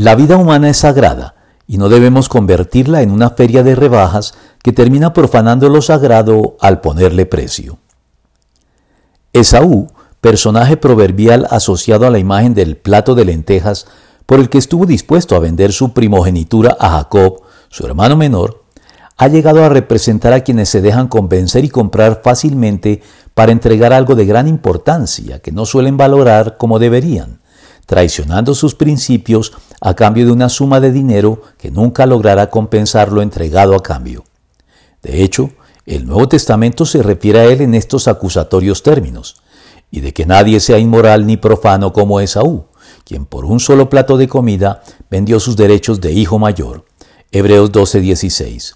La vida humana es sagrada y no debemos convertirla en una feria de rebajas que termina profanando lo sagrado al ponerle precio. Esaú, personaje proverbial asociado a la imagen del plato de lentejas por el que estuvo dispuesto a vender su primogenitura a Jacob, su hermano menor, ha llegado a representar a quienes se dejan convencer y comprar fácilmente para entregar algo de gran importancia que no suelen valorar como deberían, traicionando sus principios a cambio de una suma de dinero que nunca logrará compensar lo entregado a cambio. De hecho, el Nuevo Testamento se refiere a él en estos acusatorios términos, y de que nadie sea inmoral ni profano como Esaú, quien por un solo plato de comida vendió sus derechos de hijo mayor. Hebreos 12:16.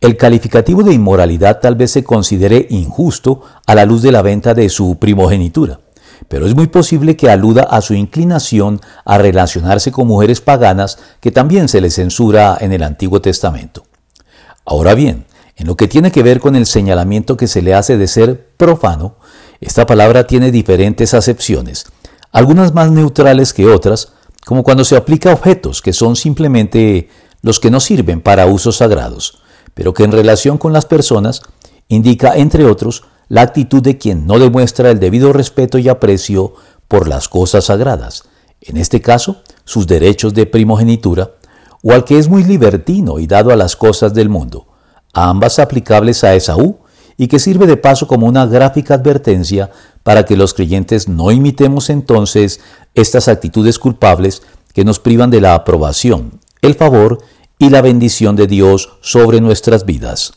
El calificativo de inmoralidad tal vez se considere injusto a la luz de la venta de su primogenitura, pero es muy posible que aluda a su inclinación a relacionarse con mujeres paganas que también se le censura en el Antiguo Testamento. Ahora bien, en lo que tiene que ver con el señalamiento que se le hace de ser profano, esta palabra tiene diferentes acepciones, algunas más neutrales que otras, como cuando se aplica a objetos que son simplemente los que no sirven para usos sagrados pero que en relación con las personas indica, entre otros, la actitud de quien no demuestra el debido respeto y aprecio por las cosas sagradas, en este caso, sus derechos de primogenitura, o al que es muy libertino y dado a las cosas del mundo, ambas aplicables a Esaú, y que sirve de paso como una gráfica advertencia para que los creyentes no imitemos entonces estas actitudes culpables que nos privan de la aprobación, el favor y la bendición de Dios sobre nuestras vidas.